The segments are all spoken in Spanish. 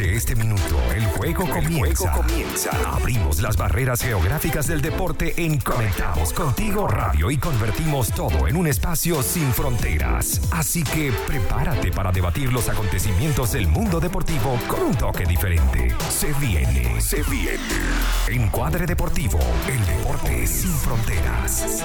Desde este minuto, el juego comienza. comienza. Abrimos las barreras geográficas del deporte en Conectados Contigo Radio y convertimos todo en un espacio sin fronteras. Así que prepárate para debatir los acontecimientos del mundo deportivo con un toque diferente. Se viene, se viene. Encuadre Deportivo, el deporte sin fronteras.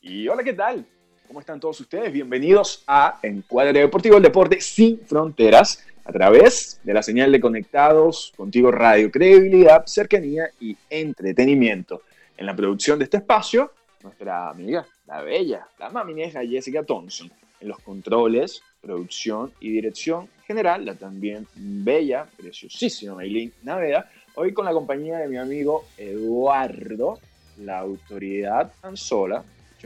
Y hola, ¿qué tal? ¿Cómo están todos ustedes? Bienvenidos a Encuadre Deportivo, el deporte sin fronteras, a través de la señal de Conectados Contigo Radio, credibilidad, cercanía y entretenimiento. En la producción de este espacio, nuestra amiga, la bella, la mamineja Jessica Thompson. En los controles, producción y dirección general, la también bella, preciosísima Maylin Naveda. Hoy con la compañía de mi amigo Eduardo, la autoridad Anzola,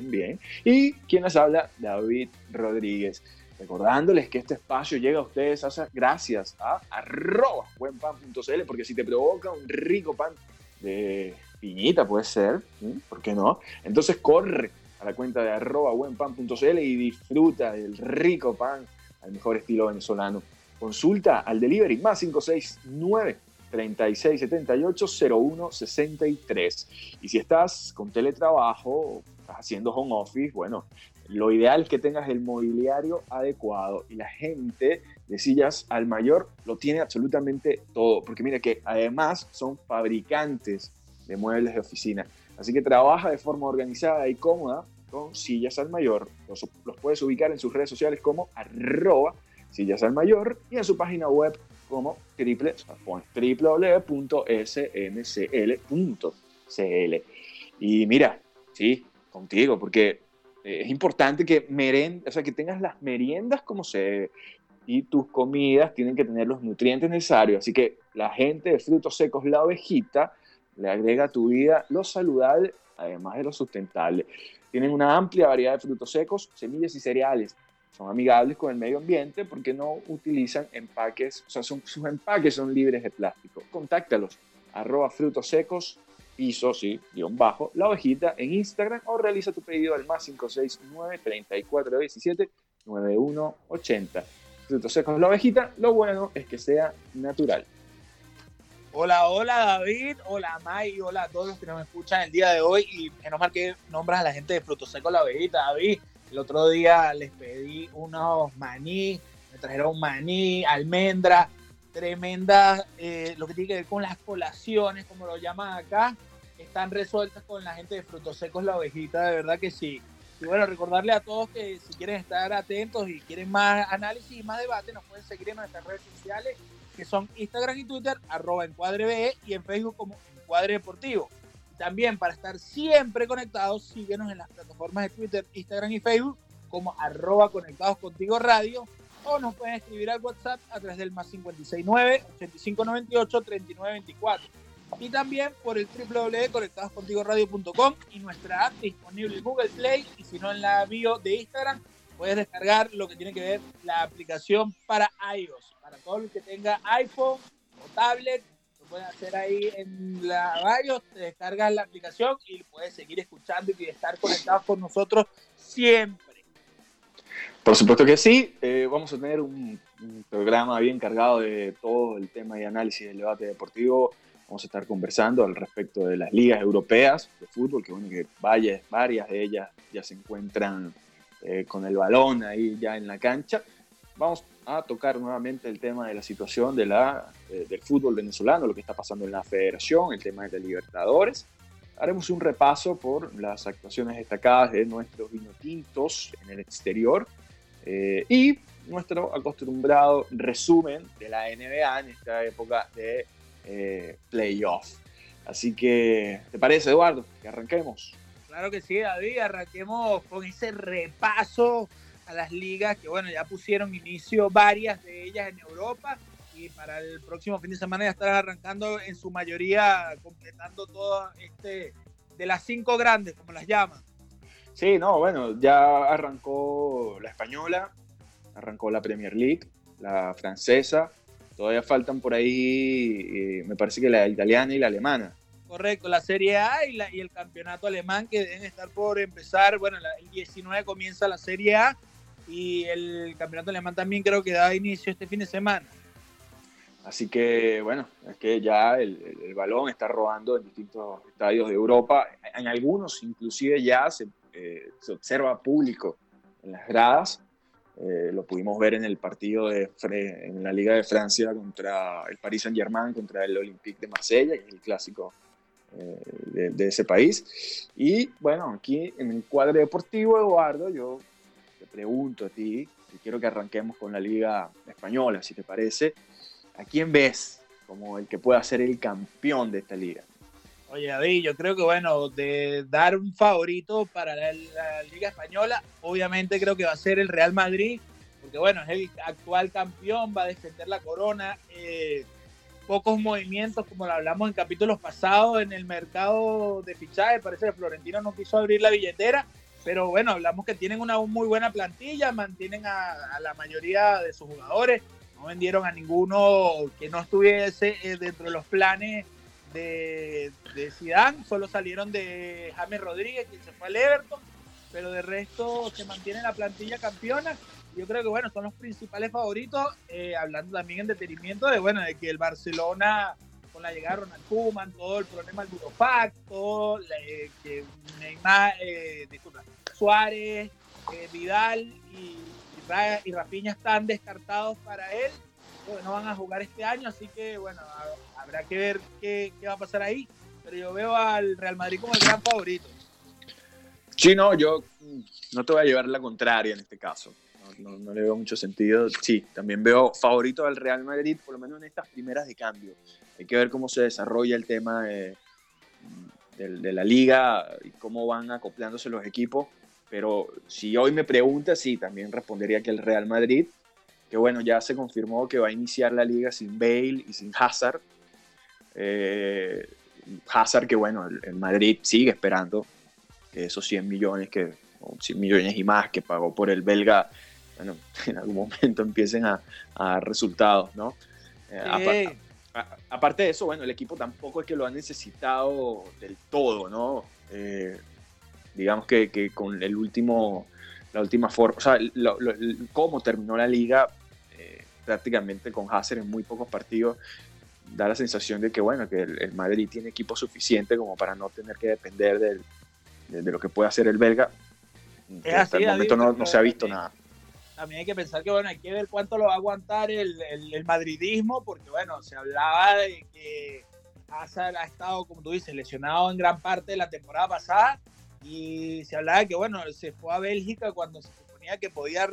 bien. Y quien les habla, David Rodríguez. Recordándoles que este espacio llega a ustedes gracias a arroba buenpan.cl, porque si te provoca un rico pan de piñita, puede ser, ¿por qué no? Entonces corre a la cuenta de arroba buenpan.cl y disfruta del rico pan al mejor estilo venezolano. Consulta al delivery más 569 3678 0163. Y si estás con teletrabajo, haciendo home office, bueno, lo ideal es que tengas el mobiliario adecuado y la gente de sillas al mayor lo tiene absolutamente todo, porque mira que además son fabricantes de muebles de oficina, así que trabaja de forma organizada y cómoda con sillas al mayor, los, puedes ubicar en sus redes sociales como arroba sillas al mayor y en su página web como www.smcl.cl. Y mira, sí, contigo, porque eh, es importante que meren, o sea, que tengas las meriendas como se y tus comidas tienen que tener los nutrientes necesarios. Así que la gente de frutos secos, la ovejita, le agrega a tu vida lo saludable, además de lo sustentable. Tienen una amplia variedad de frutos secos, semillas y cereales. Son amigables con el medio ambiente porque no utilizan empaques, o sea, sus empaques son libres de plástico. Contáctalos, arroba frutos secos piso, sí, guion bajo, la ovejita en Instagram o realiza tu pedido al más 569 3417 9180. Frutos secos la ovejita, lo bueno es que sea natural. Hola, hola David, hola May, hola a todos los que nos escuchan el día de hoy y menos mal que nombras a la gente de Frutos Secos La Ovejita, David. El otro día les pedí unos maní, me trajeron maní, almendra, tremenda, eh, lo que tiene que ver con las colaciones, como lo llaman acá, están resueltas con la gente de Frutos Secos La Ovejita, de verdad que sí. Y bueno, recordarle a todos que si quieren estar atentos y quieren más análisis y más debate, nos pueden seguir en nuestras redes sociales, que son Instagram y Twitter, arroba encuadre y en Facebook como Encuadre Deportivo. También para estar siempre conectados, síguenos en las plataformas de Twitter, Instagram y Facebook como arroba conectados contigo radio o nos pueden escribir al WhatsApp a través del más 569 8598 3924 y también por el www.conectadoscontigoradio.com y nuestra app disponible en Google Play y si no en la bio de Instagram puedes descargar lo que tiene que ver la aplicación para iOS. Para todo el que tenga iPhone o tablet, lo puedes hacer ahí en la radio, te descargas la aplicación y puedes seguir escuchando y estar conectados con nosotros siempre. Por supuesto que sí, eh, vamos a tener un, programa bien cargado de todo el tema de análisis del debate deportivo Vamos a estar conversando al respecto de las ligas europeas de fútbol, que bueno, que varias, varias de ellas ya se encuentran eh, con el balón ahí ya en la cancha. Vamos a tocar nuevamente el tema de la situación de la, del fútbol venezolano, lo que está pasando en la federación, el tema de los Libertadores. Haremos un repaso por las actuaciones destacadas de nuestros vinotintos en el exterior eh, y nuestro acostumbrado resumen de la NBA en esta época de eh, playoff. Así que, ¿te parece, Eduardo? Que arranquemos. Claro que sí, David, arranquemos con ese repaso a las ligas que, bueno, ya pusieron inicio varias de ellas en Europa y para el próximo fin de semana ya estarán arrancando en su mayoría, completando todo este de las cinco grandes, como las llaman. Sí, no, bueno, ya arrancó la española, arrancó la Premier League, la francesa, Todavía faltan por ahí, eh, me parece que la italiana y la alemana. Correcto, la Serie A y, y el campeonato alemán que deben estar por empezar. Bueno, el 19 comienza la Serie A y el campeonato alemán también creo que da inicio este fin de semana. Así que, bueno, es que ya el, balón está rodando en distintos estadios de Europa. En algunos, inclusive, ya se, eh, se observa público en las gradas. Eh, lo pudimos ver en el partido de en la Liga de Francia contra el Paris Saint-Germain, contra el Olympique de Marsella, que es el clásico eh, de, de, ese país. Y bueno, aquí en el cuadro deportivo, Eduardo, yo te pregunto a ti, y quiero que arranquemos con la Liga Española, si te parece. ¿A quién ves como el que pueda ser el campeón de esta liga? Oye, David, yo creo que bueno, de dar un favorito para la, Liga Española, obviamente creo que va a ser el Real Madrid, porque bueno, es el actual campeón, va a defender la corona. Eh, pocos movimientos, como lo hablamos en capítulos pasados, en el mercado de fichaje. Parece que Florentino no quiso abrir la billetera, pero bueno, hablamos que tienen una muy buena plantilla, mantienen a, la mayoría de sus jugadores, no vendieron a ninguno que no estuviese eh, dentro de los planes de, de Zidane, solo salieron de James Rodríguez, que se fue al Everton, pero de resto se mantiene la plantilla campeona. Yo creo que bueno, son los principales favoritos, eh, hablando también en detenimiento de bueno, de que el Barcelona con la llegada de Ronald Koeman, todo el problema del Burofax, eh, que Neymar, eh, disculpa, Suárez, Vidal y, y, Rafinha están descartados para él, no van a jugar este año, así que bueno, habrá que ver qué, va a pasar ahí, pero yo veo al Real Madrid como el gran favorito. Sí, no, yo no te voy a llevar la contraria en este caso no, le veo mucho sentido. Sí, también veo favorito al Real Madrid, por lo menos en estas primeras de cambio. Hay que ver cómo se desarrolla el tema de, la liga y cómo van acoplándose los equipos. Pero si hoy me pregunta, sí, también respondería que el Real Madrid, que bueno, ya se confirmó que va a iniciar la liga sin Bale y sin Hazard. Eh, Hazard, que bueno, el, Madrid sigue esperando que esos 100 millones que 100 millones y más que pagó por el belga bueno, en algún momento empiecen a, dar resultados, ¿no? Eh, aparte de eso, bueno, el equipo tampoco es que lo ha necesitado del todo, ¿no? Eh, digamos que, con el último, la última forma, o sea, cómo terminó la liga, eh, prácticamente con Hazard en muy pocos partidos, da la sensación de que, bueno, que el, Madrid tiene equipo suficiente como para no tener que depender de, lo que puede hacer el belga. hasta el momento no, no se ha visto nada también hay que pensar que, bueno, hay que ver cuánto lo va a aguantar el, el, madridismo, porque, bueno, se hablaba de que Hazard ha estado, como tú dices, lesionado en gran parte de la temporada pasada y se hablaba de que, bueno, se fue a Bélgica cuando se suponía que podía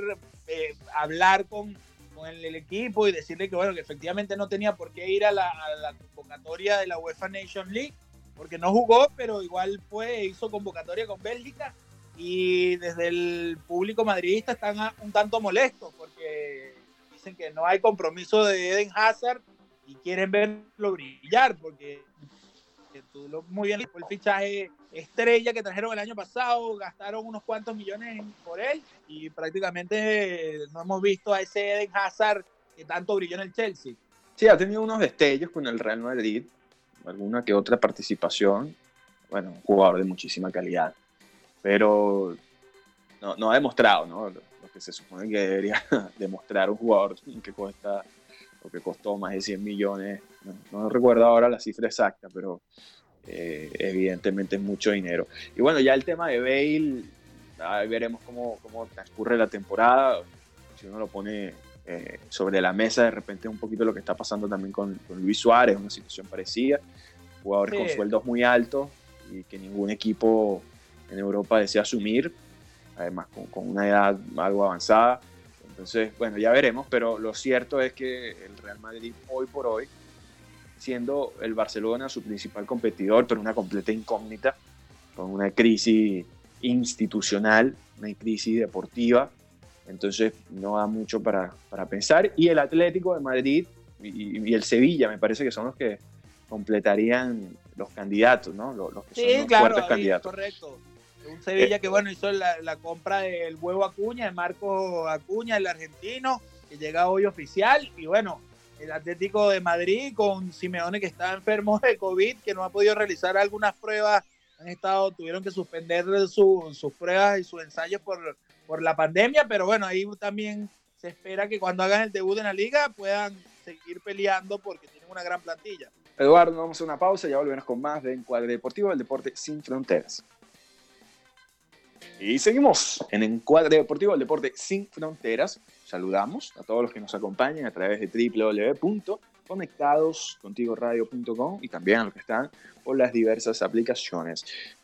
eh, hablar con, con el, equipo y decirle que, bueno, que efectivamente no tenía por qué ir a la, a la convocatoria de la UEFA Nation League, porque no jugó, pero igual fue, hizo convocatoria con Bélgica y desde el público madridista están un tanto molestos porque dicen que no hay compromiso de Eden Hazard y quieren verlo brillar porque tú lo muy bien el fichaje estrella que trajeron el año pasado, gastaron unos cuantos millones por él y prácticamente no hemos visto a ese Eden Hazard que tanto brilló en el Chelsea. Sí, ha tenido unos destellos con el Real Madrid, alguna que otra participación, bueno, un jugador de muchísima calidad pero no, ha demostrado ¿no? Lo, que se supone que debería demostrar un jugador que cuesta o que costó más de 100 millones. No, recuerdo ahora la cifra exacta, pero eh, evidentemente es mucho dinero. Y bueno, ya el tema de Bale, ahí veremos cómo, cómo transcurre la temporada. Si uno lo pone eh, sobre la mesa, de repente un poquito lo que está pasando también con, Luis Suárez, una situación parecida. Jugadores con sueldos muy altos y que ningún equipo en Europa desea asumir, además con, una edad algo avanzada. Entonces, bueno, ya veremos, pero lo cierto es que el Real Madrid hoy por hoy, siendo el Barcelona su principal competidor, pero una completa incógnita, con una crisis institucional, una crisis deportiva, entonces no da mucho para, para pensar. Y el Atlético de Madrid y, el Sevilla me parece que son los que completarían los candidatos, ¿no? Los, que son los fuertes candidatos. Correcto. Un Sevilla que, bueno, hizo la, compra del huevo Acuña, de Marco Acuña, el argentino, que llega hoy oficial. Y bueno, el Atlético de Madrid con Simeone que está enfermo de COVID, que no ha podido realizar algunas pruebas han estado, tuvieron que suspender sus pruebas y sus ensayos por, por la pandemia, pero bueno, ahí también se espera que cuando hagan el debut en la liga puedan seguir peleando porque tienen una gran plantilla. Eduardo, vamos a una pausa y ya volveremos con más de Encuadre Deportivo, el deporte sin fronteras. Y seguimos en Encuadre Deportivo, el deporte sin fronteras. Saludamos a todos los que nos acompañan a través de www.conectadoscontigoradio.com y también a los que están por las diversas aplicaciones.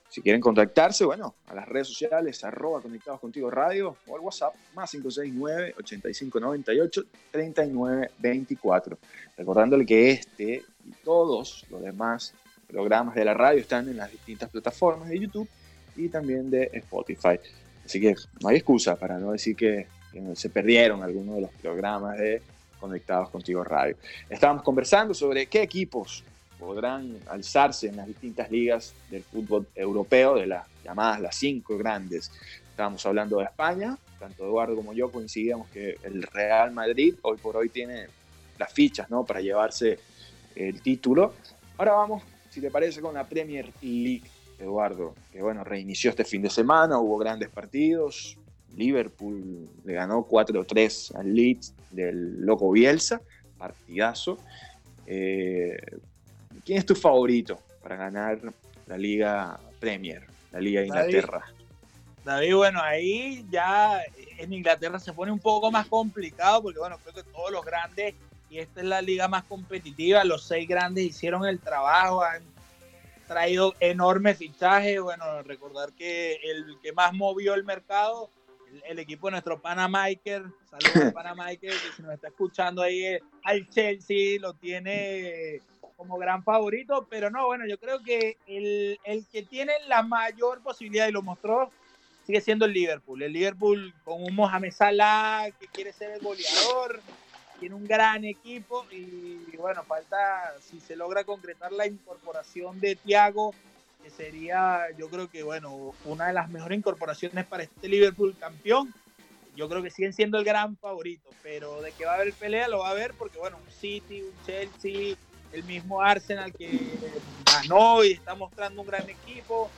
Si quieren contactarse, bueno, a las redes sociales, arroba conectados contigo radio o al WhatsApp, más 569-8598-3924. Recordándole que este y todos los demás programas de la radio están en las distintas plataformas de YouTube y también de Spotify. Así que no hay excusa para no decir que, se perdieron algunos de los programas de Conectados Contigo Radio. Estábamos conversando sobre qué equipos podrán alzarse en las distintas ligas del fútbol europeo, de las llamadas las cinco grandes. Estábamos hablando de España, tanto Eduardo como yo coincidíamos que el Real Madrid hoy por hoy tiene las fichas ¿no? para llevarse el título. Ahora vamos, si te parece, con la Premier League. Eduardo, que bueno, reinició este fin de semana, hubo grandes partidos. Liverpool le ganó 4-3 al Leeds del Loco Bielsa, partidazo. Eh, ¿Quién es tu favorito para ganar la Liga Premier, la Liga de Inglaterra? David, bueno, ahí ya en Inglaterra se pone un poco más complicado porque, bueno, creo que todos los grandes, y esta es la liga más competitiva, los seis grandes hicieron el trabajo, han traído enormes fichajes. Bueno, recordar que el que más movió el mercado, el, equipo de nuestro Panamaker, saludos Panamaker, que si nos está escuchando ahí eh, al Chelsea, lo tiene como gran favorito, pero no, bueno, yo creo que el, el que tiene la mayor posibilidad y lo mostró sigue siendo el Liverpool. El Liverpool con un Mohamed Salah que quiere ser el goleador, tiene un gran equipo y bueno, falta si se logra concretar la incorporación de Thiago, que sería yo creo que bueno, una de las mejores incorporaciones para este Liverpool campeón. Yo creo que siguen siendo el gran favorito, pero de que va a haber pelea lo va a haber porque bueno, un City, un Chelsea, el mismo Arsenal que ganó y está mostrando un gran equipo.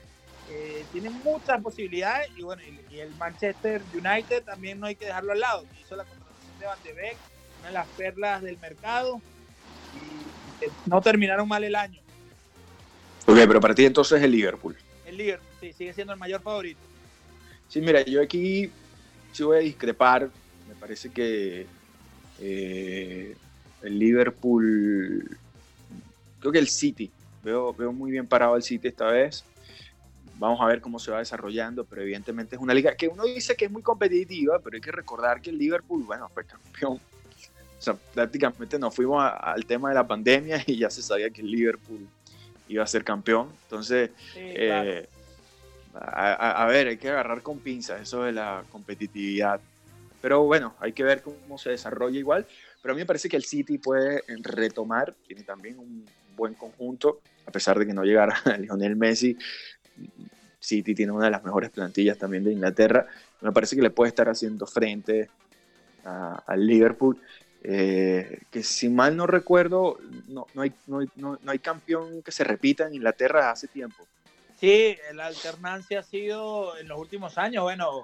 Eh, tiene muchas posibilidades y bueno, y, el Manchester United también no hay que dejarlo al lado. Hizo la contratación de Van de Beek, las perlas del mercado y no terminaron mal el año. Ok, pero para ti entonces el Liverpool. El Liverpool, sí, sigue siendo el mayor favorito. Sí, mira, yo aquí sí voy a discrepar. Me parece que eh, el Liverpool, creo que el City, veo, veo muy bien parado el City esta vez. Vamos a ver cómo se va desarrollando, pero evidentemente es una liga que uno dice que es muy competitiva, pero hay que recordar que el Liverpool, bueno, fue campeón sea, prácticamente nos fuimos al tema de la pandemia y ya se sabía que el Liverpool iba a ser campeón. Entonces, eh, a, ver, hay que agarrar con pinzas eso de la competitividad. Pero bueno, hay que ver cómo se desarrolla igual. Pero a mí me parece que el City puede retomar, tiene también un buen conjunto, a pesar de que no llegara a Lionel Messi. City tiene una de las mejores plantillas también de Inglaterra. Me parece que le puede estar haciendo frente al Liverpool eh, que si mal no recuerdo, no, no, hay, no, no, hay campeón que se repita en Inglaterra hace tiempo. Sí, la alternancia ha sido en los últimos años, bueno,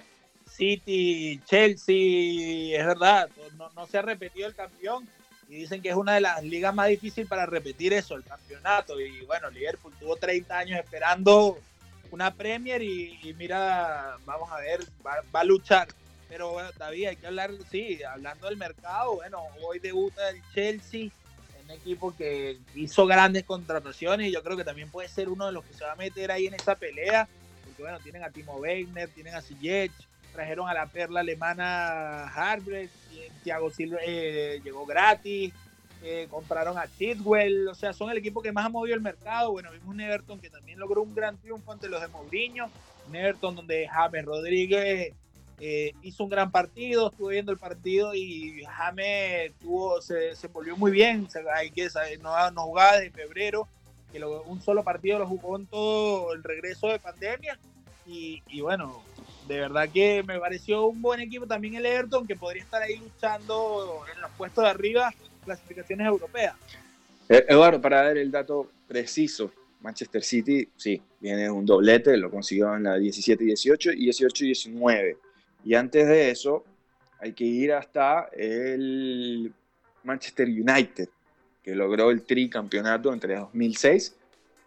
City, Chelsea, es verdad, no, se ha repetido el campeón y dicen que es una de las ligas más difíciles para repetir eso, el campeonato. Y bueno, Liverpool tuvo 30 años esperando una Premier y, mira, vamos a ver, va, va, a luchar. Pero bueno, David, hay que hablar, sí, hablando del mercado, bueno, hoy debuta el Chelsea, un equipo que hizo grandes contrataciones y yo creo que también puede ser uno de los que se va a meter ahí en esa pelea, porque bueno, tienen a Timo Werner, tienen a Ziyech, trajeron a la perla alemana Harbrecht, Thiago Silva eh, llegó gratis, eh, compraron a Tidwell, o sea, son el equipo que más ha movido el mercado. Bueno, vimos un Everton que también logró un gran triunfo ante los de Mourinho, un Everton donde James Rodríguez eh, hizo un gran partido, estuve viendo el partido y James tuvo, se, se volvió muy bien. hay que no, no jugaba desde febrero, que un solo partido lo jugó en todo el regreso de pandemia. Y, y, bueno, de verdad que me pareció un buen equipo también el Everton, que podría estar ahí luchando en los puestos de arriba, clasificaciones europeas. Eh, Eduardo, para dar el dato preciso, Manchester City, sí, viene un doblete, lo consiguió en la 17-18 y 18-19. Y antes de eso, hay que ir hasta el Manchester United, que logró el tricampeonato entre 2006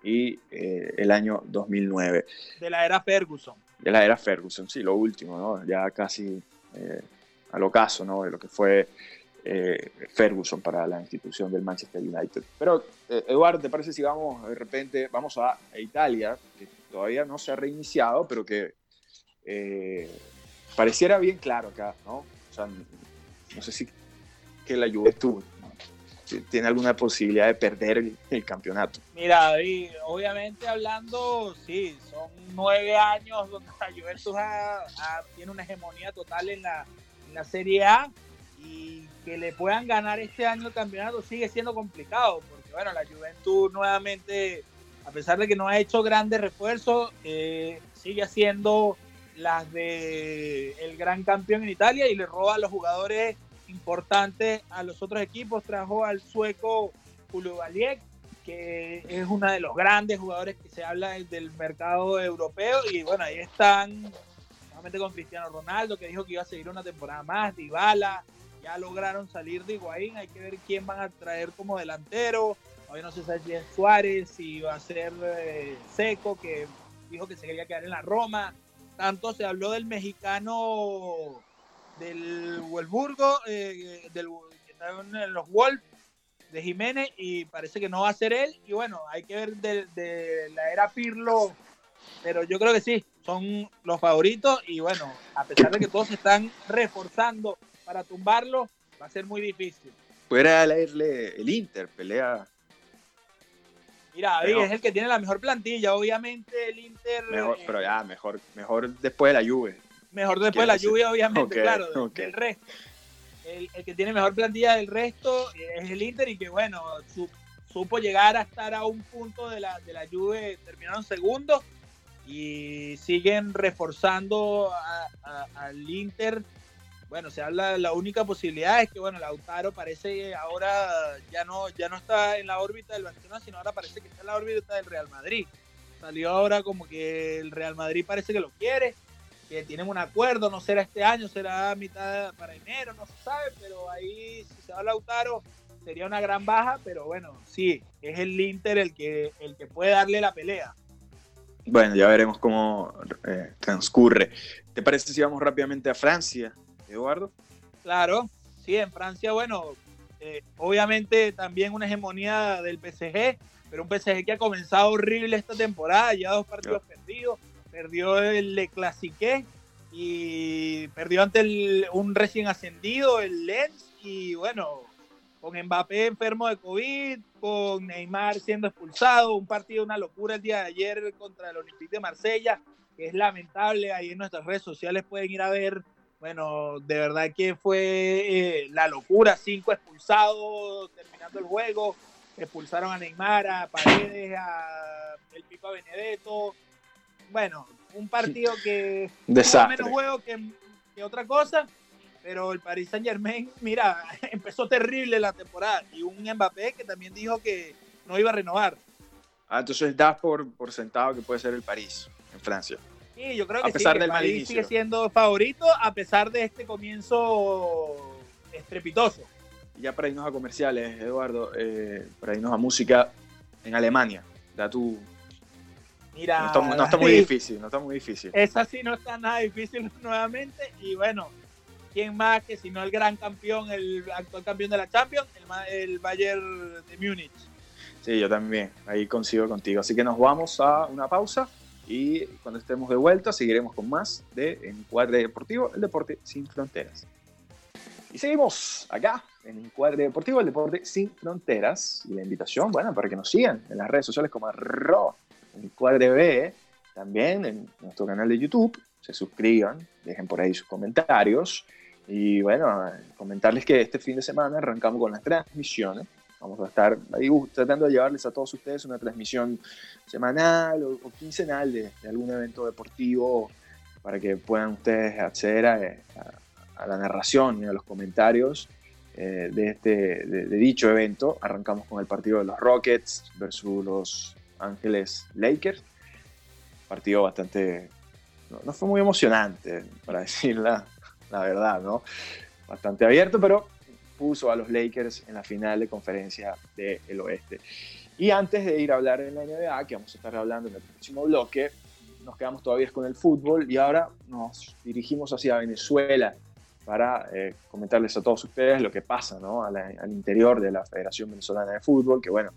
y eh, el año 2009. De la era Ferguson. De la era Ferguson, sí, lo último, ¿no? Ya casi eh, al ocaso, ¿no? De lo que fue eh, Ferguson para la institución del Manchester United. Pero, Eduardo, ¿te parece si vamos de repente, vamos a, Italia, que todavía no se ha reiniciado, pero que pareciera bien claro acá, ¿no? O sea, no sé si que la Juventud tiene alguna posibilidad de perder el, campeonato. Mira, David, obviamente hablando, sí, son nueve años donde la Juventus tiene una hegemonía total en la, Serie A y que le puedan ganar este año el campeonato sigue siendo complicado, porque bueno, la Juventus nuevamente, a pesar de que no ha hecho grandes refuerzos, eh, sigue haciendo las de el gran campeón en Italia y le roba a los jugadores importante a los otros equipos. Trajo al sueco Julio Valiek, que es uno de los grandes jugadores que se habla del mercado europeo. Y bueno, ahí están nuevamente con Cristiano Ronaldo, que dijo que iba a seguir una temporada más, Dybala. Ya lograron salir de Higuaín, hay que ver quién van a traer como delantero. Hoy no sé si es Suárez, si va a ser eh, Seco, que dijo que se quería quedar en la Roma. Tanto se habló del mexicano del Wolfsburgo, eh, del, que está en los Wolves de Jiménez y parece que no va a ser él. Y bueno, hay que ver de, la era Pirlo, pero yo creo que sí, son los favoritos y bueno, a pesar de que todos se están reforzando para tumbarlo, va a ser muy difícil. Fuera leerle el Inter, pelea. Mira, es el que tiene la mejor plantilla, obviamente el Inter. Mejor, pero ya, mejor, mejor después de la Juve. Mejor después de la lluvia, obviamente, claro, del resto. El, que tiene mejor plantilla del resto es el Inter y que, bueno, supo llegar a estar a un punto de la, de la Juve, terminaron segundo y siguen reforzando al Inter. Bueno, se habla, la única posibilidad es que, bueno, Lautaro parece ahora ya no, ya no está en la órbita del Barcelona, sino ahora parece que está en la órbita del Real Madrid. Salió ahora como que el Real Madrid parece que lo quiere que tienen un acuerdo, no será este año, será mitad para enero, no se sabe, pero ahí si se va Lautaro sería una gran baja, pero bueno, sí, es el Inter el que, el que puede darle la pelea. Bueno, ya veremos cómo eh, transcurre. ¿Te parece si vamos rápidamente a Francia, Eduardo? Claro, sí, en Francia, bueno, eh, obviamente también una hegemonía del PSG, pero un PSG que ha comenzado horrible esta temporada, ya dos partidos perdidos, perdió el Le Clasique y perdió ante un recién ascendido, el Lens, y bueno, con Mbappé enfermo de COVID, con Neymar siendo expulsado, un partido, una locura el día de ayer contra el Olympique de Marsella, que es lamentable, ahí en nuestras redes sociales pueden ir a ver, bueno, de verdad que fue eh, la locura, cinco expulsados terminando el juego, expulsaron a Neymar, a Paredes, a el Pipa Benedetto, bueno, un partido que Desastre. menos juego que, otra cosa, pero el Paris Saint Germain, mira, empezó terrible la temporada y un Mbappé que también dijo que no iba a renovar. Ah, entonces das por, por sentado que puede ser el París en Francia. Sí, yo creo que a pesar del el París sigue siendo favorito a pesar de este comienzo estrepitoso. Ya para irnos a comerciales, Eduardo, eh, para irnos a música en Alemania, da tu, Mira, no está, muy difícil, no está muy difícil. Esa sí no está nada difícil nuevamente. Y bueno, ¿quién más que si no el gran campeón, el actual campeón de la Champions, el, Bayern de Múnich? Sí, yo también, ahí consigo contigo. Así que nos vamos a una pausa y cuando estemos de vuelta seguiremos con más de Encuadre Deportivo, el deporte sin fronteras. Y seguimos acá en Encuadre Deportivo, el deporte sin fronteras. Y la invitación, bueno, para que nos sigan en las redes sociales como arroba en Cuadre B, también en nuestro canal de YouTube, se suscriban, dejen por ahí sus comentarios. Y bueno, comentarles que este fin de semana arrancamos con las transmisiones. Vamos a estar ahí tratando de llevarles a todos ustedes una transmisión semanal o, quincenal de, algún evento deportivo para que puedan ustedes acceder a, la narración y a los comentarios eh, de, este, de, dicho evento. Arrancamos con el partido de los Rockets versus los Ángeles Lakers. Partido bastante, no, fue muy emocionante, para decir la, la verdad, ¿no? Bastante abierto, pero puso a los Lakers en la final de conferencia del oeste. Y antes de ir a hablar en la NBA, que vamos a estar hablando en el próximo bloque, nos quedamos todavía con el fútbol y ahora nos dirigimos hacia Venezuela para eh, comentarles a todos ustedes lo que pasa ¿no? al interior de la Federación Venezolana de Fútbol, que bueno,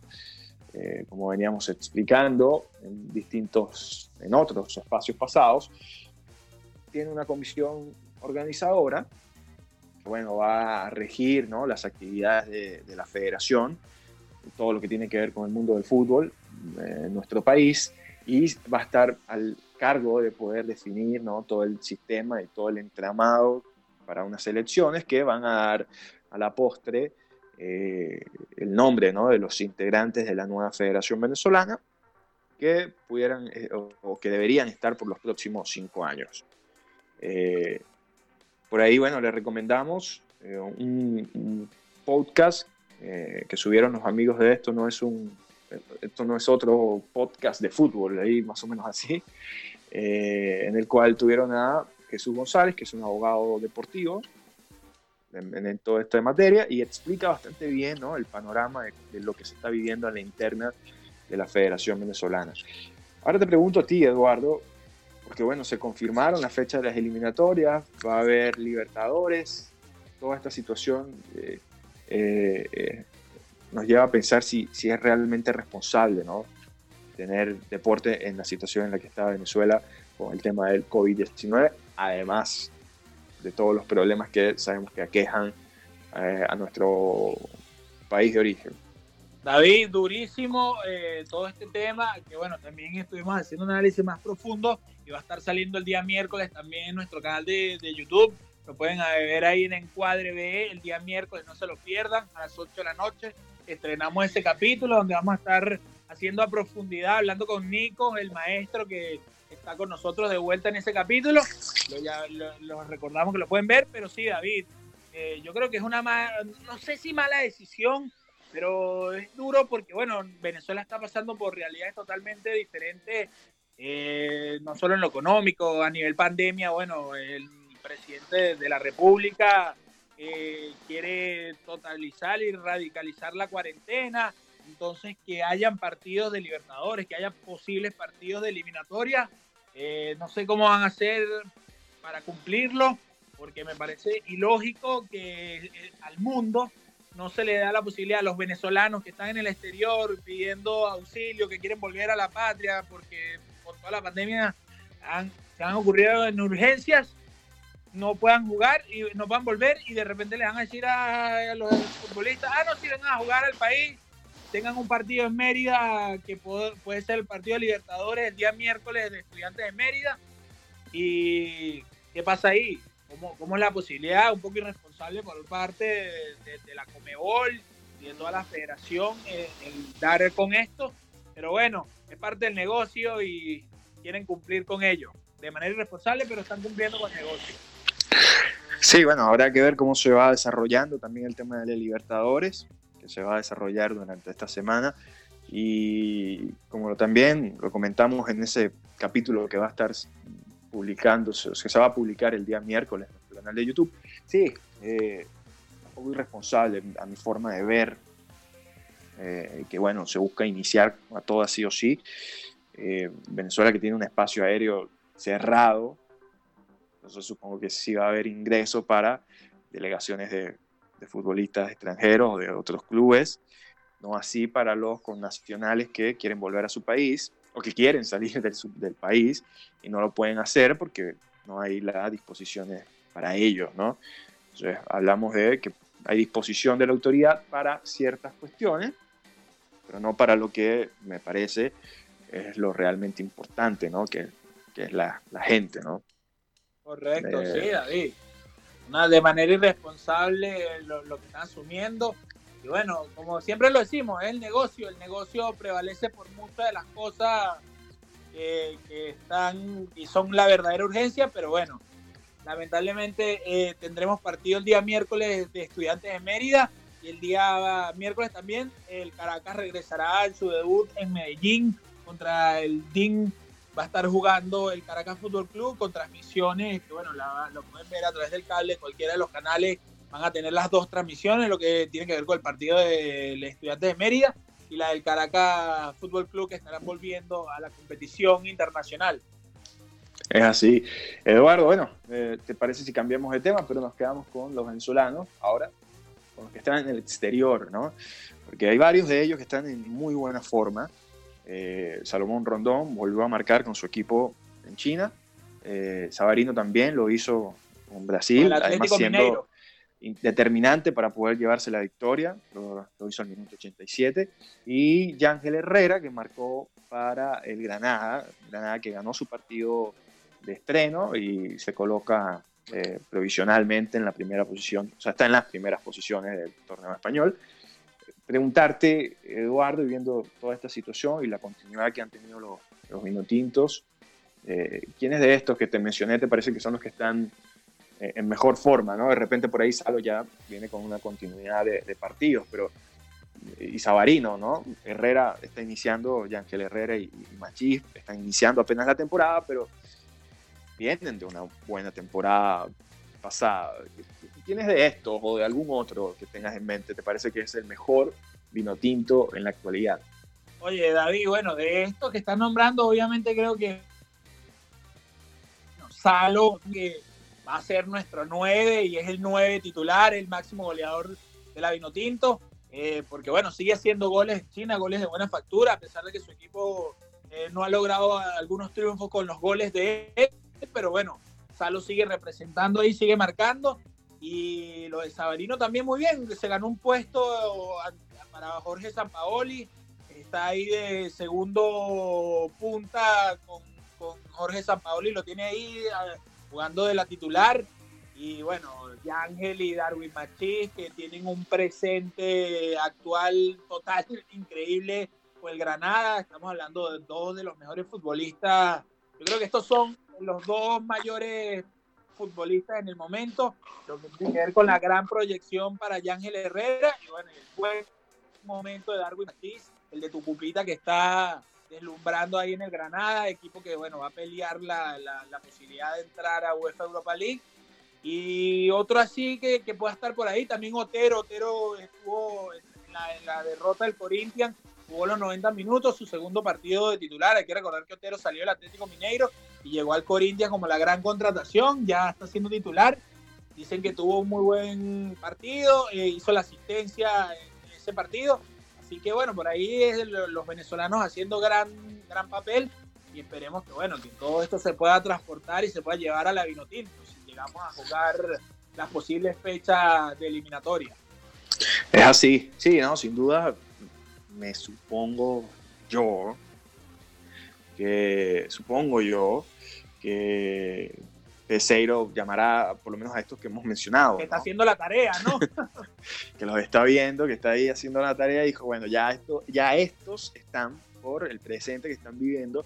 eh, como veníamos explicando en distintos, en otros espacios pasados, tiene una comisión organizadora bueno, va a regir ¿no? las actividades de, de la federación, todo lo que tiene que ver con el mundo del fútbol eh, en nuestro país y va a estar al cargo de poder definir ¿no? todo el sistema y todo el entramado para unas elecciones que van a dar a la postre eh, el nombre ¿no? de los integrantes de la nueva Federación Venezolana que pudieran eh, o, que deberían estar por los próximos cinco años. Eh, por ahí, bueno, les recomendamos un, un, podcast que subieron los amigos de esto, no es un esto no es otro podcast de fútbol, ahí más o menos así, eh, en el cual tuvieron a Jesús González, que es un abogado deportivo en, en toda esta materia, y explica bastante bien ¿no? el panorama de, lo que se está viviendo en la interna de la Federación Venezolana. Ahora te pregunto a ti, Eduardo, porque bueno, se confirmaron la fecha de las eliminatorias, va a haber Libertadores, toda esta situación eh, eh, nos lleva a pensar si, si es realmente responsable ¿no? tener deporte en la situación en la que está Venezuela con el tema del COVID-19, además de todos los problemas que sabemos que aquejan eh, a nuestro país de origen. David, durísimo eh, todo este tema, que bueno, también estuvimos haciendo un análisis más profundo y va a estar saliendo el día miércoles también en nuestro canal de, de YouTube. Lo pueden ver ahí en Encuadre BE el día miércoles, no se lo pierdan, a las 8 de la noche estrenamos ese capítulo donde vamos a estar haciendo a profundidad, hablando con Nico, el maestro que está con nosotros de vuelta en ese capítulo. Lo, ya, lo, recordamos que lo pueden ver, pero sí, David, eh, yo creo que es una, no sé si mala decisión, pero es duro porque, bueno, Venezuela está pasando por realidades totalmente diferentes, eh, no solo en lo económico, a nivel pandemia, bueno, el presidente de la República quiere totalizar y radicalizar la cuarentena, entonces que hayan partidos de Libertadores, que haya posibles partidos de eliminatoria, eh, no sé cómo van a hacer para cumplirlo, porque me parece ilógico que eh, al mundo no se le da la posibilidad a los venezolanos que están en el exterior pidiendo auxilio, que quieren volver a la patria, porque por toda la pandemia se han ocurrido en urgencias, no puedan jugar y no puedan volver y de repente le van a decir a, los futbolistas, ah, no, si vengan a jugar al país, tengan un partido en Mérida que puede, ser el partido de Libertadores el día miércoles de Estudiantes de Mérida. ¿Y qué pasa ahí? ¿Cómo, cómo es la posibilidad, un poco irresponsable por parte de, la Comebol y de toda la federación en dar con esto? Pero bueno, es parte del negocio y quieren cumplir con ello. De manera irresponsable, pero están cumpliendo con el negocio. Sí, bueno, habrá que ver cómo se va desarrollando también el tema de los Libertadores, que se va a desarrollar durante esta semana. Y como también lo comentamos en ese capítulo que va a estar publicándose, que se va a publicar el día miércoles en el canal de YouTube, sí, eh, un poco irresponsable a mi forma de ver, eh, que bueno, se busca iniciar a todas sí o sí. Eh, Venezuela que tiene un espacio aéreo cerrado, entonces supongo que sí va a haber ingreso para delegaciones de, futbolistas extranjeros o de otros clubes, no así para los connacionales que quieren volver a su país o que quieren salir del, del país y no lo pueden hacer porque no hay las disposiciones para ellos, ¿no? Entonces hablamos de que hay disposición de la autoridad para ciertas cuestiones, pero no para lo que me parece es lo realmente importante, ¿no? Que, que es la, la gente, ¿no? Correcto, sí, David. Una, de manera irresponsable lo, que están asumiendo. Y bueno, como siempre lo decimos, el negocio. El negocio prevalece por muchas de las cosas que, están y son la verdadera urgencia, pero bueno, lamentablemente eh, tendremos partido el día miércoles de Estudiantes de Mérida y el día miércoles también el Caracas regresará en su debut en Medellín contra el DIN va a estar jugando el Caracas Fútbol Club con transmisiones que, bueno, lo pueden ver a través del cable, cualquiera de los canales van a tener las dos transmisiones, lo que tiene que ver con el partido del Estudiante de Mérida y la del Caracas Fútbol Club que estarán volviendo a la competición internacional. Es así. Eduardo, bueno, eh, ¿te parece si cambiamos de tema? Pero nos quedamos con los venezolanos ahora, con los que están en el exterior, ¿no? Porque hay varios de ellos que están en muy buena forma. Eh, Salomón Rondón volvió a marcar con su equipo en China. Eh, Sabarino también lo hizo con Brasil, además siendo determinante para poder llevarse la victoria, lo, hizo al minuto 87. Y Yángel Herrera, que marcó para el Granada, Granada que ganó su partido de estreno y se coloca eh, provisionalmente en la primera posición, o sea, está en las primeras posiciones del torneo español. Preguntarte, Eduardo, y viendo toda esta situación y la continuidad que han tenido los, los vinotintos, eh, ¿quiénes de estos que te mencioné te parece que son los que están en mejor forma? ¿no? De repente por ahí Salo ya viene con una continuidad de, partidos, pero y Sabarino, ¿no? Herrera está iniciando, Yangel Herrera y, y Machís están iniciando apenas la temporada, pero vienen de una buena temporada pasada. ¿Tienes de estos o de algún otro que tengas en mente? ¿Te parece que es el mejor vino tinto en la actualidad? Oye, David, bueno, de estos que estás nombrando, obviamente creo que Salo, que va a ser nuestro 9 y es el 9 titular, el máximo goleador de la Vinotinto, eh, porque bueno, sigue haciendo goles China, goles de buena factura, a pesar de que su equipo eh, no ha logrado algunos triunfos con los goles de él pero bueno, Salo sigue representando ahí, sigue marcando. Y lo de Sabarino también muy bien, se ganó un puesto para Jorge Sampaoli, está ahí de segundo punta con, Jorge Sampaoli, lo tiene ahí jugando de la titular. Y bueno, Ángel y Darwin Machís, que tienen un presente actual total increíble con el Granada. Estamos hablando de dos de los mejores futbolistas. Yo creo que estos son los dos mayores futbolistas en el momento, lo que tiene que ver con la gran proyección para Yángel Herrera y bueno, el buen momento de Darwin Matiz, el de Tucupita que está deslumbrando ahí en el Granada, equipo que bueno va a pelear la, la, posibilidad de entrar a UEFA Europa League. Y otro así que, que pueda estar por ahí, también Otero, Otero estuvo en la, en la derrota del Corinthians, jugó los 90 minutos, su segundo partido de titular. Hay que recordar que Otero salió del Atlético Mineiro y llegó al Corinthians como la gran contratación, ya está siendo titular. Dicen que tuvo un muy buen partido, eh, hizo la asistencia en ese partido. Así que bueno, por ahí es los venezolanos haciendo gran, gran papel y esperemos que bueno, que todo esto se pueda transportar y se pueda llevar a la Vinotinto si llegamos a jugar las posibles fechas de eliminatoria. Es así, sí, no, sin duda me supongo yo, que supongo yo que Peseiro llamará por lo menos a estos que hemos mencionado. Que está haciendo la tarea, ¿no? que los está viendo, que está ahí haciendo la tarea y dijo, bueno, ya, esto, ya estos están por el presente que están viviendo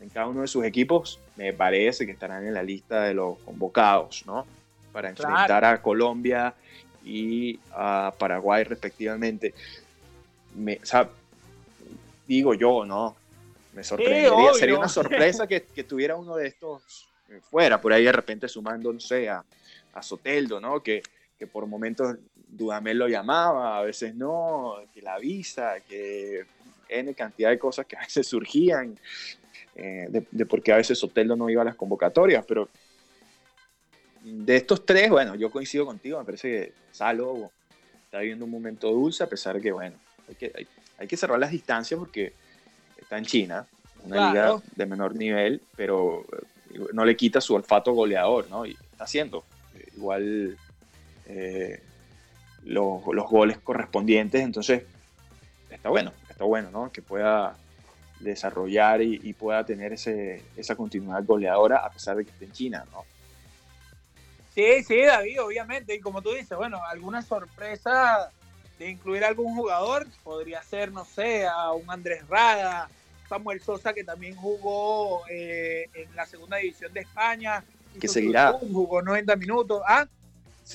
en cada uno de sus equipos, me parece que estarán en la lista de los convocados, ¿no? Para enfrentar a Colombia y a Paraguay respectivamente me, digo yo, ¿no? Me sorprendería, sería una sorpresa que, que, tuviera uno de estos fuera, por ahí de repente sumándose a, a Soteldo, ¿no? Que, que por momentos Dudamel lo llamaba, a veces no, que la visa, que N cantidad de cosas que a veces surgían, eh, de, de, porque a veces Soteldo no iba a las convocatorias, pero de estos tres, bueno, yo coincido contigo, me parece que Salo está viviendo un momento dulce, a pesar de que, bueno, hay que, hay, que cerrar las distancias porque está en China, una liga de menor nivel, pero eh, no le quita su olfato goleador, ¿no? Y está haciendo eh, igual eh, los, goles correspondientes, entonces está bueno, está bueno, ¿no? Que pueda desarrollar y, pueda tener ese, esa continuidad goleadora a pesar de que esté en China, ¿no? Sí, sí, David, obviamente, y como tú dices, bueno, alguna sorpresa de incluir algún jugador, podría ser, no sé, a un Andrés Rada, Samuel Sosa, que también jugó eh, en la segunda división de España. Que seguirá. Jugó 90 minutos. ¿Ah?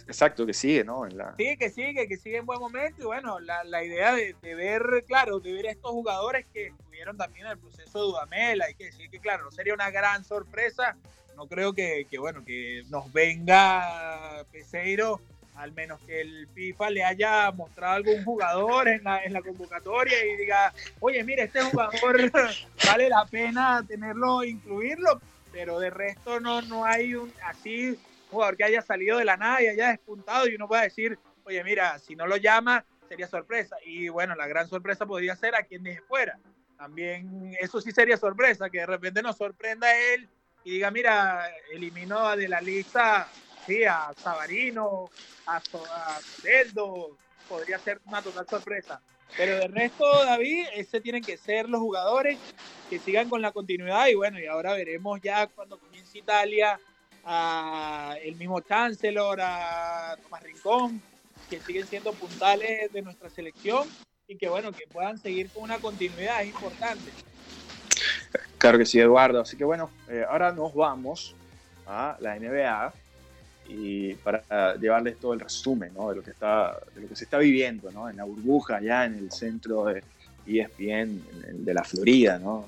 exacto, que sigue, ¿no? En la... Sí, que sigue, que sigue en buen momento. Y bueno, la, la idea de, ver, claro, de ver estos jugadores que estuvieron también en el proceso de Dudamel, hay que decir que, claro, no sería una gran sorpresa. No creo que, que bueno, que nos venga Peseiro al menos que el FIFA le haya mostrado algún jugador en la, en la convocatoria y diga, oye, mira, este jugador vale la pena tenerlo, incluirlo, pero de resto no, no hay un así jugador que haya salido de la nada y haya despuntado y uno pueda decir, oye, mira, si no lo llama, sería sorpresa. Y bueno, la gran sorpresa podría ser a quien deje fuera. También eso sí sería sorpresa, que de repente nos sorprenda él y diga, mira, eliminó de la lista sí, a Sabarino, a, a podría ser una total sorpresa. Pero de resto, David, ese tienen que ser los jugadores que sigan con la continuidad y bueno, y ahora veremos ya cuando comience Italia a el mismo Chancellor, a Tomás Rincón, que siguen siendo puntales de nuestra selección y que bueno, que puedan seguir con una continuidad es importante. Claro que sí, Eduardo. Así que bueno, eh, ahora nos vamos a la NBA y para llevarles todo el resumen ¿no? de, lo que está, de lo que se está viviendo ¿no? en la burbuja, ya en el centro de ESPN de la Florida, ¿no?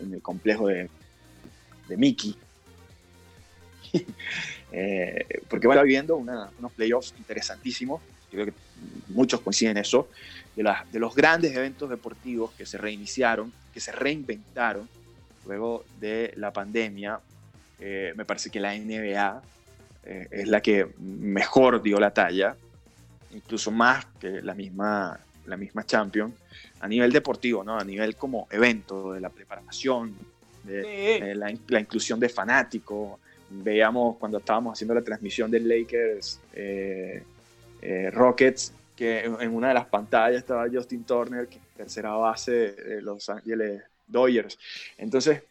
en, el complejo de, de Mickey. eh, porque va viviendo una, unos playoffs interesantísimos, creo que muchos coinciden en eso, de, de los grandes eventos deportivos que se reiniciaron, que se reinventaron luego de la pandemia. Eh, me parece que la NBA eh, es la que mejor dio la talla, incluso más que la misma, la misma Champions, a nivel deportivo, ¿no? a nivel como evento, de la preparación, de, la, inclusión de fanáticos. Veíamos cuando estábamos haciendo la transmisión del Lakers eh, eh, Rockets, que en una de las pantallas estaba Justin Turner, que tercera base de Los Ángeles Dodgers. Entonces,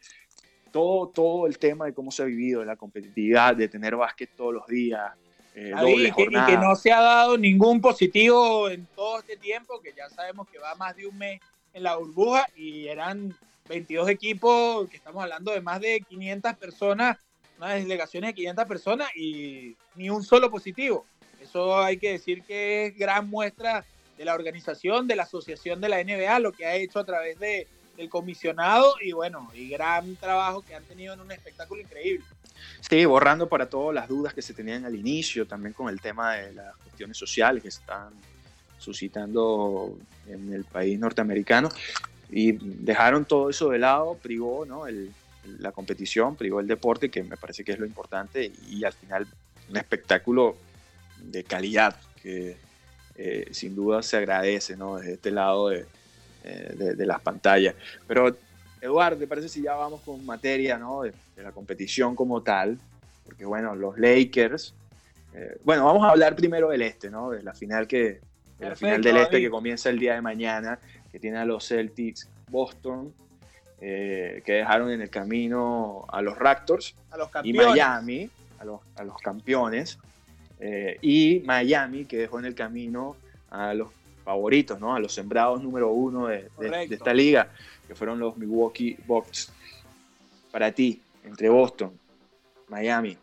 todo, todo el tema de cómo se ha vivido, la competitividad, de tener básquet todos los días. Eh, y, que, no se ha dado ningún positivo en todo este tiempo, que ya sabemos que va más de un mes en la burbuja y eran 22 equipos, que estamos hablando de más de 500 personas, una delegación de 500 personas y ni un solo positivo. Eso hay que decir que es gran muestra de la organización, de la asociación de la NBA, lo que ha hecho a través de, el comisionado y bueno, y gran trabajo que han tenido en un espectáculo increíble. Sí, borrando para todas las dudas que se tenían al inicio, también con el tema de las cuestiones sociales que están suscitando en el país norteamericano y dejaron todo eso de lado, privó ¿no? el, la competición, privó el deporte, que me parece que es lo importante, y al final un espectáculo de calidad que eh, sin duda se agradece ¿no? desde este lado de, eh, de, las pantallas. Pero, Eduardo, ¿te parece si ya vamos con materia ¿no? de, la competición como tal? Porque, bueno, los Lakers. Eh, bueno, vamos a hablar primero del este, ¿no? De la final que. De la final del este que comienza el día de mañana, que tiene a los Celtics Boston, eh, que dejaron en el camino a los Raptors a los y Miami, a los, a los campeones, y Miami, que dejó en el camino a los favoritos, ¿no? A los sembrados número uno de, esta liga, que fueron los Milwaukee Bucks. Para ti, entre Boston, Miami,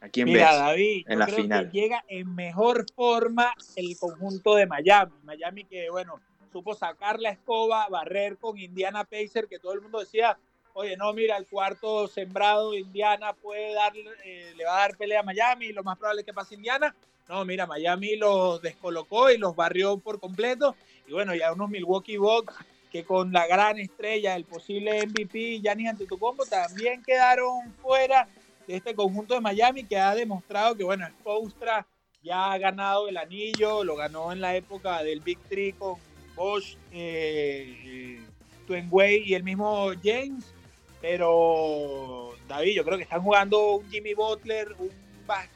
¿a quién Mira, David, en la final? Que llega en mejor forma el conjunto de Miami. Miami que, bueno, supo sacar la escoba, barrer con Indiana Pacer, que todo el mundo decía, oye, no, mira, el cuarto sembrado Indiana puede darle, eh, le va a dar pelea a Miami, lo más probable es que pase Indiana. No, mira, Miami los descolocó y los barrió por completo. Y bueno, ya unos Milwaukee Bucks que con la gran estrella, el posible MVP, Giannis Antetokounmpo, también quedaron fuera de este conjunto de Miami que ha demostrado que, bueno, Spolstra ya ha ganado el anillo, lo ganó en la época del Big Three con Bosch, eh, Wade y el mismo James. Pero, David, yo creo que están jugando un Jimmy Butler, un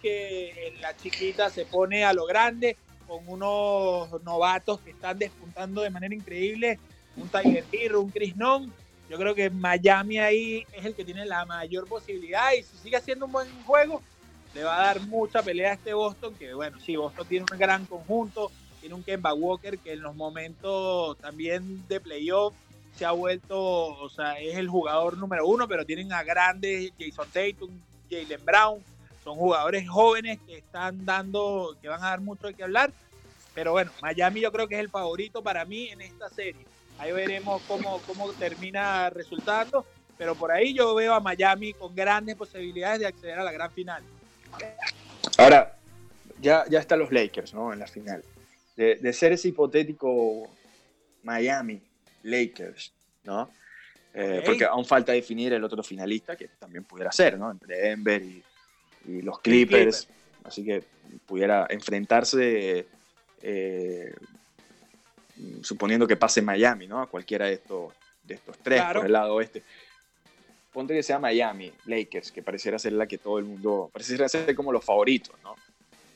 que en la chiquita se pone a lo grande con unos novatos que están despuntando de manera increíble, un Tiger Hill, un Chris Non. Yo creo que Miami ahí es el que tiene la mayor posibilidad y si sigue haciendo un buen juego, le va a dar mucha pelea a este Boston, que bueno, sí, Boston tiene un gran conjunto, tiene un Kemba Walker que en los momentos también de playoff se ha vuelto, o sea, es el jugador número uno, pero tienen a grandes Jason Tatum, Jalen Brown, son jugadores jóvenes que están dando, que van a dar mucho de qué hablar. Pero bueno, Miami yo creo que es el favorito para mí en esta serie. Ahí veremos cómo, cómo termina resultando. Pero por ahí yo veo a Miami con grandes posibilidades de acceder a la gran final. Ahora, ya, ya están los Lakers, ¿no? En la final. De, de ser ese hipotético Miami, Lakers, ¿no? Eh, porque aún falta definir el otro finalista, que también pudiera ser, ¿no? Entre Denver y, los Clippers. Así que pudiera enfrentarse, eh, suponiendo que pase Miami, ¿no? A cualquiera de estos, de estos tres por el lado oeste. Ponte que sea Miami, Lakers, que pareciera ser la que todo el mundo, pareciera ser como los favoritos, ¿no?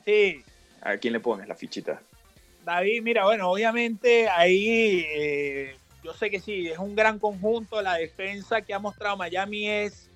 Sí. ¿A quién le pones la fichita? David, mira, bueno, obviamente ahí eh, yo sé que sí, es un gran conjunto. La defensa que ha mostrado Miami es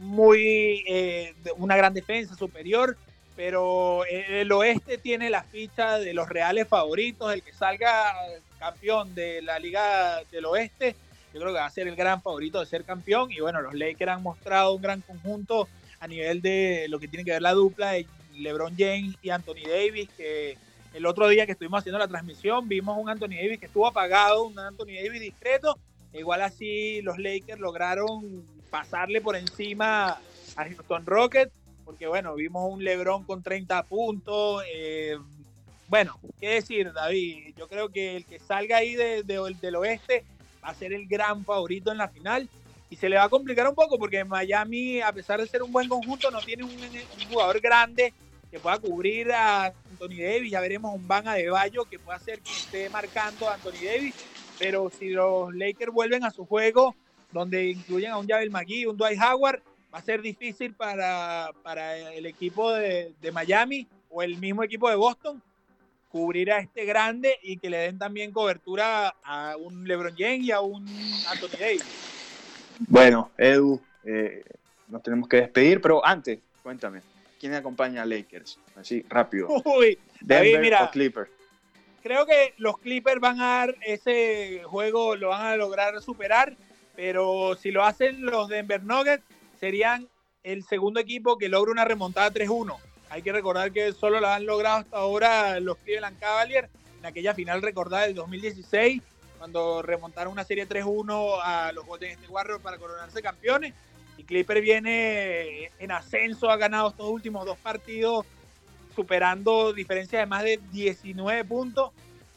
muy eh, una gran defensa superior, pero el oeste tiene la ficha de los reales favoritos. El que salga campeón de la Liga del Oeste, yo creo que va a ser el gran favorito de ser campeón. Y bueno, los Lakers han mostrado un gran conjunto a nivel de lo que tiene que ver la dupla de LeBron James y Anthony Davis, que el otro día que estuvimos haciendo la transmisión vimos un Anthony Davis que estuvo apagado, un Anthony Davis discreto. Igual así los Lakers lograron pasarle por encima a Houston Rockets, porque bueno, vimos un LeBron con 30 puntos. Eh, bueno, qué decir, David. Yo creo que el que salga ahí del oeste va a ser el gran favorito en la final. Y se le va a complicar un poco porque Miami, a pesar de ser un buen conjunto, no tiene un, jugador grande que pueda cubrir a Anthony Davis. Ya veremos un Van de Bayo que pueda ser quien esté marcando a Anthony Davis. Pero si los Lakers vuelven a su juego, donde incluyen a un Javel McGee, un Dwight Howard, va a ser difícil para, para el equipo de, de, Miami o el mismo equipo de Boston cubrir a este grande y que le den también cobertura a un LeBron James y a un Anthony Davis. Bueno, Edu, eh, nos tenemos que despedir, pero antes, cuéntame, ¿Quién acompaña a Lakers? Así, rápido. Uy, Denver mira, o Clippers. Creo que los Clippers van a dar ese juego, lo van a lograr superar, pero si lo hacen los Denver Nuggets, serían el segundo equipo que logra una remontada 3-1. Hay que recordar que solo la han logrado hasta ahora los Cleveland Cavaliers en aquella final recordada del 2016, cuando remontaron una serie 3-1 a los Golden State Warriors para coronarse campeones. Y Clipper viene en ascenso, ha ganado estos últimos dos partidos, superando diferencias de más de 19 puntos.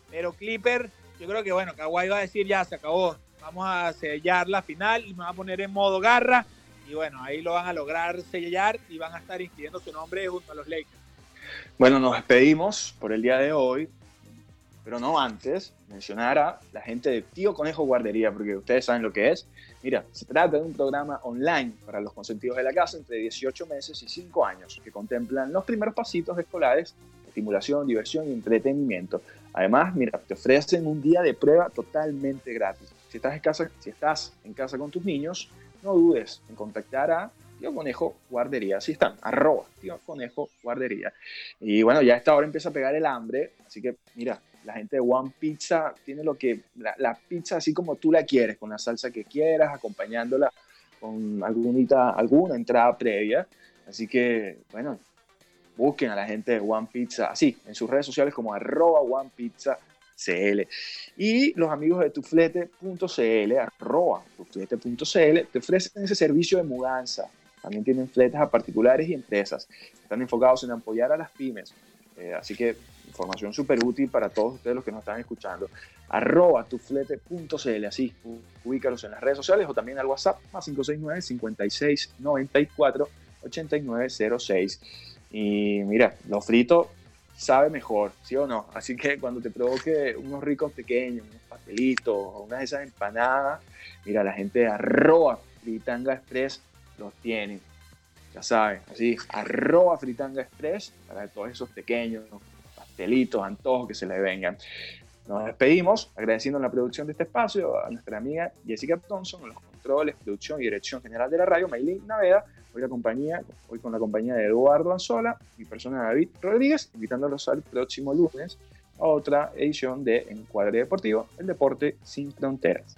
Pero Clipper, yo creo que bueno, Kawhi va a decir ya se acabó, vamos a sellar la final y me va a poner en modo garra. Y bueno, ahí lo van a lograr sellar y van a estar inscribiendo su nombre junto a los Lakers. Bueno, nos despedimos por el día de hoy, pero no antes mencionar a la gente de Tío Conejo Guardería, porque ustedes saben lo que es. Mira, se trata de un programa online para los consentidos de la casa entre 18 meses y 5 años, que contemplan los primeros pasitos escolares, estimulación, diversión y entretenimiento. Además, mira, te ofrecen un día de prueba totalmente gratis. Si estás en casa, si estás en casa con tus niños, no dudes en contactar a Tío Conejo Guardería. Así están, arroba Tío Conejo Guardería. Y bueno, ya a esta hora empieza a pegar el hambre, así que mira, la gente de One Pizza tiene lo que, la, pizza así como tú la quieres, con la salsa que quieras, acompañándola con alguna, alguna entrada previa. Así que, bueno, busquen a la gente de One Pizza, así, en sus redes sociales como arroba One Pizza CL. Y los amigos de tuflete.cl, arroba tuflete.cl, te ofrecen ese servicio de mudanza. También tienen fletes a particulares y empresas. Están enfocados en apoyar a las pymes. Eh, así que información súper útil para todos ustedes los que nos están escuchando. Arroba tuflete.cl, así, ubícalos en las redes sociales o también al WhatsApp, más 569 56 94 8906. Y mira, lo frito sabe mejor, ¿sí o no? Así que cuando te provoque unos ricos pequeños, unos pastelitos, unas de esas empanadas, mira, la gente de arroba fritanga express los tiene. Ya saben, así, arroba fritanga express para todos esos pequeños, delitos, antojos que se le vengan. Nos despedimos agradeciendo la producción de este espacio a nuestra amiga Jessica Thompson, los controles, producción y dirección general de la radio, Maylin Naveda, hoy, la compañía, hoy con la compañía de Eduardo Anzola, mi persona David Rodríguez, invitándolos al próximo lunes a otra edición de Encuadre Deportivo, el deporte sin fronteras.